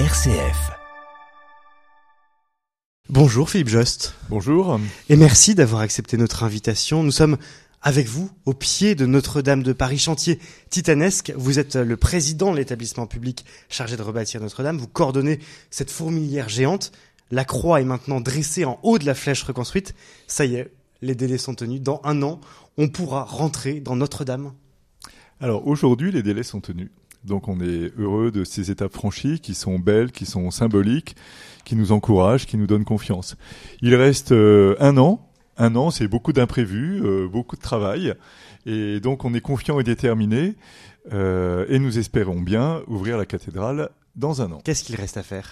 RCF. Bonjour Philippe Jost. Bonjour. Et merci d'avoir accepté notre invitation. Nous sommes avec vous au pied de Notre-Dame de Paris, chantier titanesque. Vous êtes le président de l'établissement public chargé de rebâtir Notre-Dame. Vous coordonnez cette fourmilière géante. La croix est maintenant dressée en haut de la flèche reconstruite. Ça y est, les délais sont tenus. Dans un an, on pourra rentrer dans Notre-Dame. Alors aujourd'hui, les délais sont tenus. Donc on est heureux de ces étapes franchies qui sont belles, qui sont symboliques, qui nous encouragent, qui nous donnent confiance. Il reste euh, un an. Un an, c'est beaucoup d'imprévus, euh, beaucoup de travail. Et donc on est confiant et déterminé. Euh, et nous espérons bien ouvrir la cathédrale dans un an. Qu'est-ce qu'il reste à faire?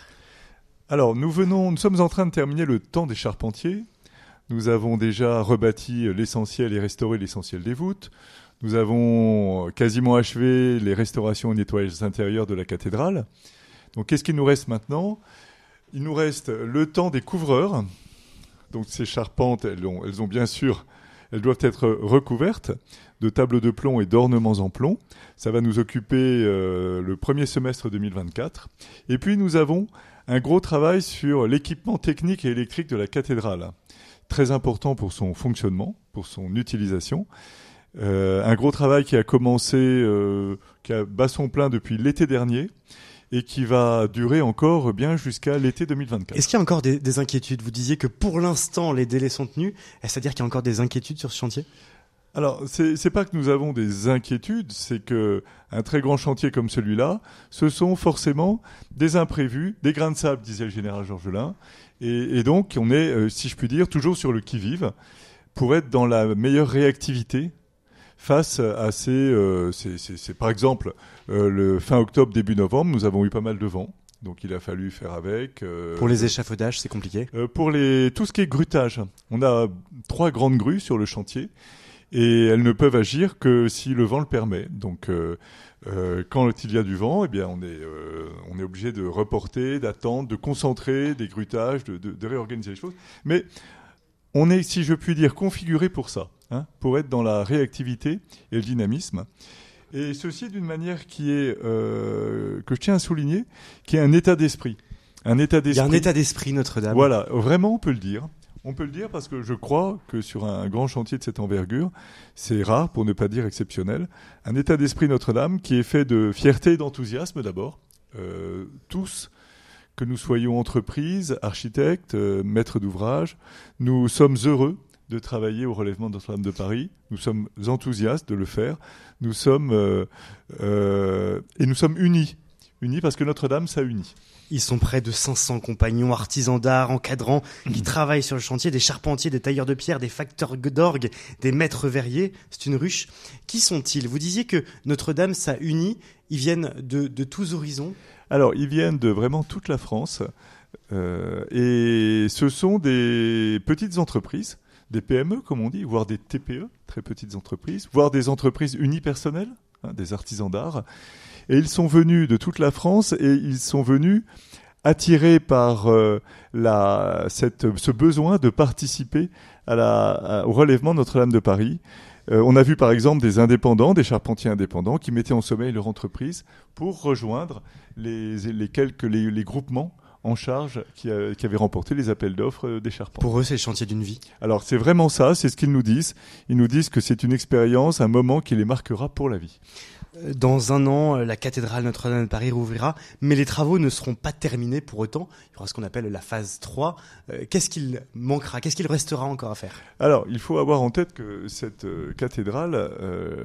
Alors nous venons, nous sommes en train de terminer le temps des charpentiers. Nous avons déjà rebâti l'essentiel et restauré l'essentiel des voûtes. Nous avons quasiment achevé les restaurations et nettoyages intérieurs de la cathédrale. Donc qu'est-ce qu'il nous reste maintenant? Il nous reste le temps des couvreurs. Donc ces charpentes, elles ont, elles ont bien sûr, elles doivent être recouvertes de tables de plomb et d'ornements en plomb. Ça va nous occuper euh, le premier semestre 2024. Et puis nous avons un gros travail sur l'équipement technique et électrique de la cathédrale. Très important pour son fonctionnement, pour son utilisation. Euh, un gros travail qui a commencé, euh, qui a bas son plein depuis l'été dernier et qui va durer encore bien jusqu'à l'été 2024. Est-ce qu'il y a encore des, des inquiétudes? Vous disiez que pour l'instant les délais sont tenus. Est-ce à dire qu'il y a encore des inquiétudes sur ce chantier? Alors, c'est pas que nous avons des inquiétudes, c'est que un très grand chantier comme celui-là, ce sont forcément des imprévus, des grains de sable, disait le général Georgelin, et, et donc on est, euh, si je puis dire, toujours sur le qui-vive pour être dans la meilleure réactivité face à ces, euh, c'est, c'est, c'est par exemple euh, le fin octobre début novembre, nous avons eu pas mal de vent. Donc il a fallu faire avec. euh, Pour les échafaudages, c'est compliqué. euh, pour les, tout ce qui est grutage, on a trois grandes grues sur le chantier et elles ne peuvent agir que si le vent le permet. Donc, euh, euh, quand il y a du vent, eh bien, on est, euh, on est obligé de reporter, d'attendre, de concentrer des grutages, de, de, de réorganiser les choses. Mais on est, si je puis dire, configuré pour ça, hein, pour être dans la réactivité et le dynamisme. Et ceci d'une manière qui est euh, que je tiens à souligner, qui est un état d'esprit. Un état Il y d'esprit. a un état d'esprit Notre-Dame. Voilà, vraiment, on peut le dire. On peut le dire parce que je crois que sur un grand chantier de cette envergure, c'est rare, pour ne pas dire exceptionnel, un état d'esprit Notre-Dame qui est fait de fierté et d'enthousiasme d'abord. Euh, tous, que nous soyons entreprises, architectes, euh, maîtres d'ouvrage, nous sommes heureux de travailler au relèvement de Notre-Dame de Paris. Nous sommes enthousiastes de le faire. Nous sommes euh, euh, et nous sommes unis, unis parce que Notre-Dame, ça unit. Ils sont près de 500 compagnons, artisans d'art, encadrants, qui travaillent sur le chantier, des charpentiers, des tailleurs de pierre, des facteurs d'orgue, des maîtres verriers. C'est une ruche. Qui sont-ils? Vous disiez que Notre-Dame, ça unit. Ils viennent de, de tous horizons. Alors, ils viennent de vraiment toute la France. euh, et ce sont des petites entreprises, des PME, comme on dit, voire des TPE, très petites entreprises, voire des entreprises unipersonnelles, hein, des artisans d'art. Et ils sont venus de toute la France et ils sont venus attirés par euh, ce besoin de participer au relèvement de Notre-Dame de Paris. Euh, on a vu par exemple des indépendants, des charpentiers indépendants, qui mettaient en sommeil leur entreprise pour rejoindre les groupements en charge qui, a- qui avaient remporté les appels d'offres euh, des charpents. Pour eux, c'est le chantier d'une vie. Alors c'est vraiment ça, c'est ce qu'ils nous disent. Ils nous disent que c'est une expérience, un moment qui les marquera pour la vie. Dans un an, euh, la cathédrale Notre-Dame de Paris rouvrira, mais les travaux ne seront pas terminés pour autant. Il y aura ce qu'on appelle la phase 3. Euh, Qu'est-ce qu'il manquera? Qu'est-ce qu'il restera encore à faire? Alors, il faut avoir en tête que cette euh, cathédrale,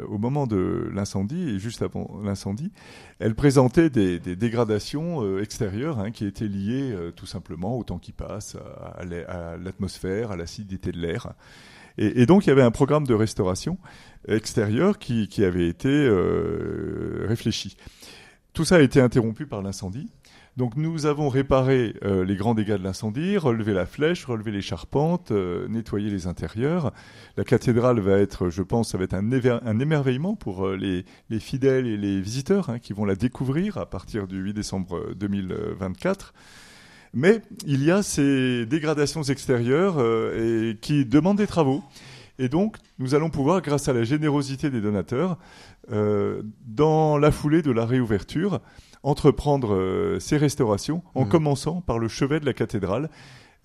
au moment de l'incendie et juste avant l'incendie, elle présentait des, dégradations extérieures hein, qui étaient liées tout simplement au temps qui passe, à l'atmosphère, à l'acidité de l'air. Et, donc, il y avait un programme de restauration extérieure qui, avait été euh, réfléchi. Tout ça a été interrompu par l'incendie. Donc nous avons réparé euh, les grands dégâts de l'incendie, relevé la flèche, relevé les charpentes, euh, nettoyé les intérieurs. La cathédrale va être, je pense, ça va être un, émerveillement pour les, les fidèles et les visiteurs hein, qui vont la découvrir à partir du 8 décembre 2024. Mais il y a ces dégradations extérieures euh, et qui demandent des travaux. Et donc, nous allons pouvoir, grâce à la générosité des donateurs, euh, dans la foulée de la réouverture, entreprendre ces restaurations en Mmh. commençant par le chevet de la cathédrale,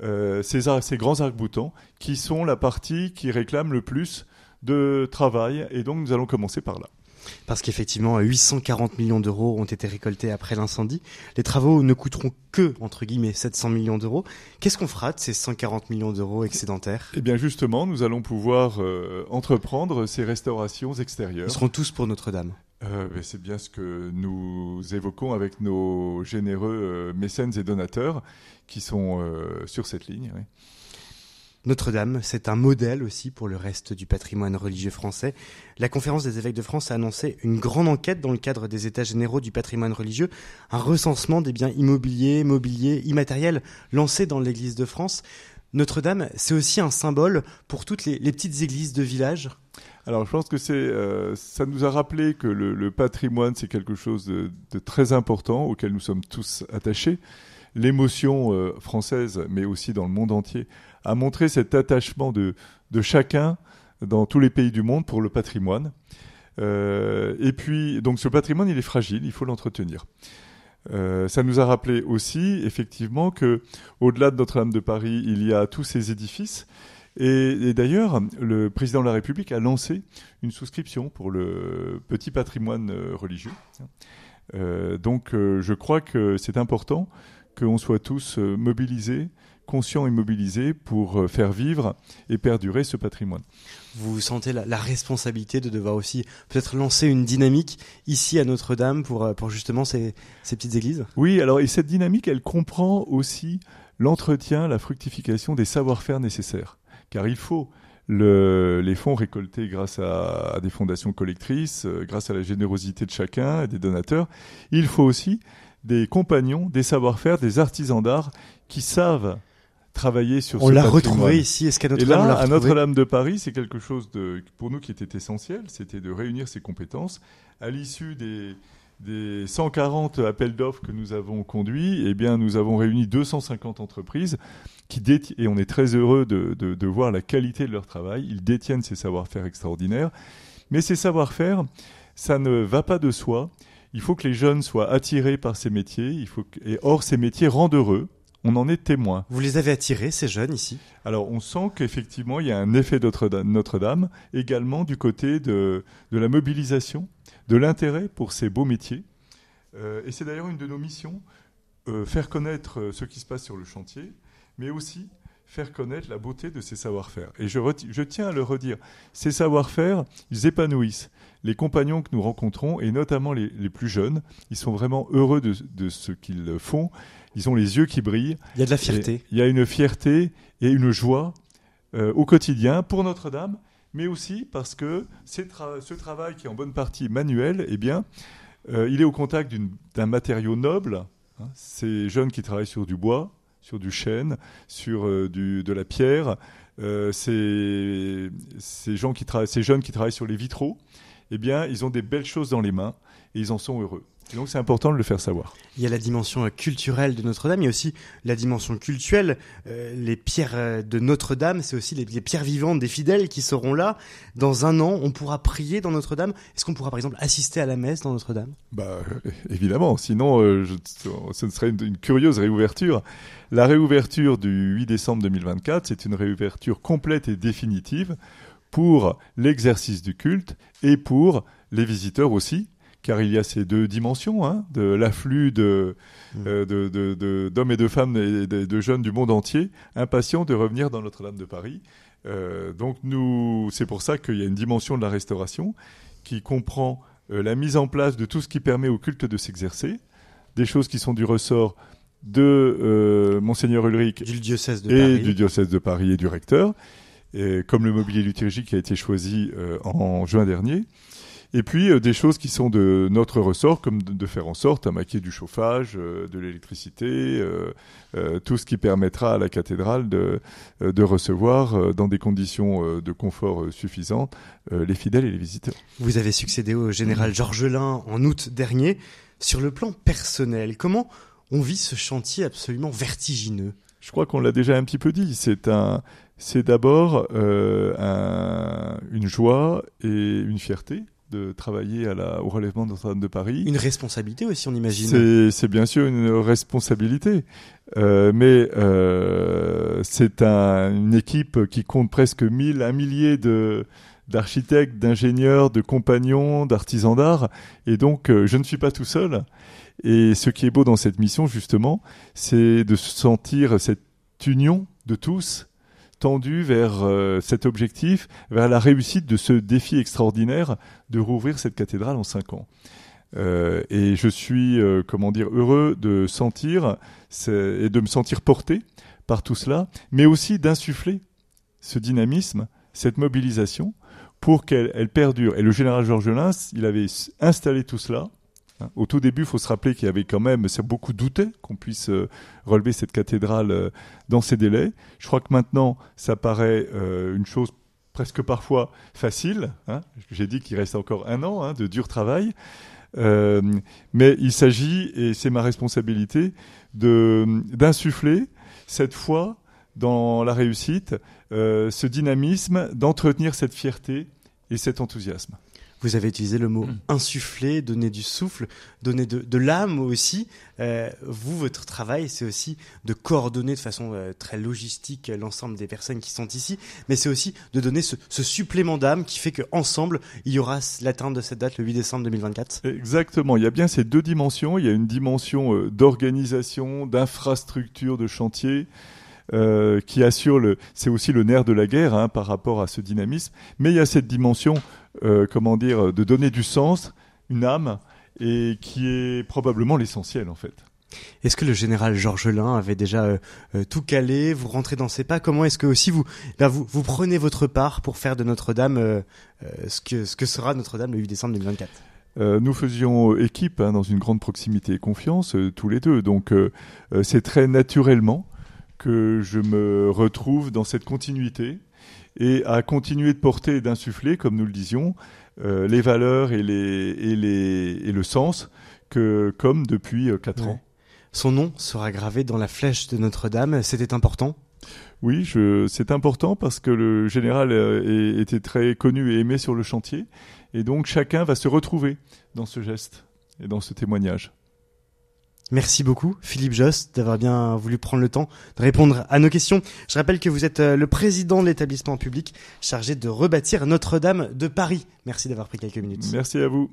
euh, ces, ar- ces grands arcs-boutants qui sont la partie qui réclame le plus de travail et donc nous allons commencer par là. Parce qu'effectivement, 840 millions d'euros ont été récoltés après l'incendie. Les travaux ne coûteront que, entre guillemets, 700 millions d'euros. Qu'est-ce qu'on fera de ces 140 millions d'euros excédentaires? Eh bien justement, nous allons pouvoir euh, entreprendre ces restaurations extérieures. Ils seront tous pour Notre-Dame. Euh, c'est bien ce que nous évoquons avec nos généreux euh, mécènes et donateurs qui sont sur cette ligne. oui. Notre-Dame, c'est un modèle aussi pour le reste du patrimoine religieux français. La conférence des évêques de France a annoncé une grande enquête dans le cadre des états généraux du patrimoine religieux, un recensement des biens immobiliers, mobiliers, immatériels lancé dans l'église de France. Notre-Dame, c'est aussi un symbole pour toutes les, petites églises de village. Alors, je pense que c'est, euh, ça nous a rappelé que le, patrimoine, c'est quelque chose de, de très important auquel nous sommes tous attachés. L'émotion euh, française, mais aussi dans le monde entier, a montré cet attachement de, chacun dans tous les pays du monde pour le patrimoine. Euh, et puis, donc, ce patrimoine, il est fragile, il faut l'entretenir. Euh, ça nous a rappelé aussi, effectivement, que au-delà de Notre-Dame de Paris, il y a tous ces édifices. Et, d'ailleurs, le président de la République a lancé une souscription pour le petit patrimoine euh, religieux. Donc, je crois que c'est important qu'on soit tous mobilisés, conscients et mobilisés pour euh, faire vivre et perdurer ce patrimoine. Vous sentez la, la responsabilité de devoir aussi peut-être lancer une dynamique ici à Notre-Dame pour, euh, pour justement ces, ces petites églises? Oui, alors et cette dynamique, elle comprend aussi l'entretien, la fructification des savoir-faire nécessaires. Car il faut le- les fonds récoltés grâce à, à des fondations collectrices, euh, grâce à la générosité de chacun et des donateurs, il faut aussi des compagnons, des savoir-faire, des artisans d'art qui savent sur On l'a retrouvé ici. Est-ce qu'à Et Notre-Dame, à Notre-Dame de Paris, c'est quelque chose de, pour nous qui était essentiel, c'était de réunir ces compétences. À l'issue des, des 140 appels d'offres que nous avons conduits, eh bien, nous avons réuni 250 entreprises qui déti- et on est très heureux de, de- de voir la qualité de leur travail. Ils détiennent ces savoir-faire extraordinaires. Mais ces savoir-faire, ça ne va pas de soi. Il faut que les jeunes soient attirés par ces métiers. Il faut que- et or, ces métiers rendent heureux. On en est témoin. Vous les avez attirés, ces jeunes ici? Alors, on sent qu'effectivement, il y a un effet Notre-Dame, également du côté de, de la mobilisation, de l'intérêt pour ces beaux métiers. Euh, et c'est d'ailleurs une de nos missions, euh, faire connaître euh, ce qui se passe sur le chantier, mais aussi faire connaître la beauté de ces savoir-faire. Et je, je tiens à le redire, ces savoir-faire, ils épanouissent. Les compagnons que nous rencontrons, et notamment les, les plus jeunes, ils sont vraiment heureux de, de ce qu'ils font. Ils ont les yeux qui brillent. Il y a de la fierté. Il y a une fierté et une joie euh, au quotidien pour Notre-Dame, mais aussi parce que tra- ce travail qui est en bonne partie manuel, eh bien, euh, il est au contact d'un matériau noble. hein. Ces jeunes qui travaillent sur du bois, sur du chêne, sur euh, du, de la pierre, euh, ces, ces, gens qui tra- ces jeunes qui travaillent sur les vitraux, eh bien, ils ont des belles choses dans les mains et ils en sont heureux. Et donc, c'est important de le faire savoir. Il y a la dimension euh, culturelle de Notre-Dame, il y a aussi la dimension cultuelle. Euh, les pierres euh, de Notre-Dame, c'est aussi les, les pierres vivantes des fidèles qui seront là. Dans un an, on pourra prier dans Notre-Dame. Est-ce qu'on pourra par exemple assister à la messe dans Notre-Dame? Bah, euh, évidemment, sinon euh, je- ce serait une, une curieuse réouverture. La réouverture du 8 décembre 2024, c'est une réouverture complète et définitive pour l'exercice du culte et pour les visiteurs aussi, car il y a ces deux dimensions, hein, de l'afflux de, Mm. euh, de- de- de- d'hommes et de femmes et de, jeunes du monde entier, impatients de revenir dans Notre-Dame de Paris. Euh, donc nous, c'est pour ça qu'il y a une dimension de la restauration qui comprend euh, la mise en place de tout ce qui permet au culte de s'exercer, des choses qui sont du ressort de Monseigneur Ulrich Du diocèse de et Paris. du diocèse de Paris et du recteur, et comme le mobilier liturgique qui a été choisi euh, en juin dernier. Et puis euh, des choses qui sont de notre ressort, comme de, de faire en sorte à maquiller du chauffage, euh, de l'électricité, euh, tout ce qui permettra à la cathédrale de, de recevoir dans des conditions de confort suffisantes les fidèles et les visiteurs. Vous avez succédé au général Georges Lin en août dernier. Sur le plan personnel, comment on vit ce chantier absolument vertigineux? Je crois qu'on l'a déjà un petit peu dit. C'est un, c'est d'abord euh, un- une joie et une fierté de travailler à la, au relèvement de Notre-Dame de Paris. Une responsabilité aussi, on imagine. C'est bien sûr une responsabilité, euh, mais euh, c'est un, une équipe qui compte presque mille, un millier de d'architectes, d'ingénieurs, de compagnons, d'artisans d'art, et donc euh, je ne suis pas tout seul. Et ce qui est beau dans cette mission, justement, c'est de sentir cette union de tous tendu vers euh, cet objectif, vers la réussite de ce défi extraordinaire de rouvrir cette cathédrale en cinq ans. Euh, et je suis, euh, comment dire, heureux de sentir et de me sentir porté par tout cela, mais aussi d'insuffler ce dynamisme, cette mobilisation, pour qu'elle perdure. Et le général Georges Lins, il avait installé tout cela. Au tout début, il faut se rappeler qu'il y avait quand même, beaucoup douté qu'on puisse euh, relever cette cathédrale euh, dans ces délais. Je crois que maintenant, ça paraît euh, une chose presque parfois facile. Hein. J'ai dit qu'il reste encore un an hein, de dur travail. mais il s'agit, et c'est ma responsabilité, d'insuffler cette foi dans la réussite, ce dynamisme, d'entretenir cette fierté et cet enthousiasme. Vous avez utilisé le mot mm. insuffler, donner du souffle, donner de, l'âme aussi. Euh, vous, votre travail, c'est aussi de coordonner de façon euh, très logistique l'ensemble des personnes qui sont ici, mais c'est aussi de donner ce, supplément d'âme qui fait qu'ensemble, il y aura l'atteinte de cette date le 8 décembre 2024. Exactement. Il y a bien ces deux dimensions. Il y a une dimension euh, d'organisation, d'infrastructure, de chantier. qui assure le, c'est aussi le nerf de la guerre hein, par rapport à ce dynamisme, mais il y a cette dimension euh, comment dire, de donner du sens, une âme, et qui est probablement l'essentiel en fait. Est-ce que le général Georges Lin avait déjà euh, euh, tout calé Vous rentrez dans ses pas? Comment est-ce que aussi vous, ben vous, vous prenez votre part pour faire de Notre-Dame ce, que, ce que sera Notre-Dame le 8 décembre 2024 nous faisions équipe hein, dans une grande proximité et confiance tous les deux. Donc c'est très naturellement que je me retrouve dans cette continuité et à continuer de porter et d'insuffler, comme nous le disions, euh, les valeurs et, les, et, les, et le sens que comme depuis euh, quatre ans. Son nom sera gravé dans la flèche de Notre-Dame. C'était important? Oui, c'est important parce que le général euh, était très connu et aimé sur le chantier. Et donc chacun va se retrouver dans ce geste et dans ce témoignage. Merci beaucoup, Philippe Jost, d'avoir bien voulu prendre le temps de répondre à nos questions. Je rappelle que vous êtes euh, le président de l'établissement public chargé de rebâtir Notre-Dame de Paris. Merci d'avoir pris quelques minutes. Merci à vous.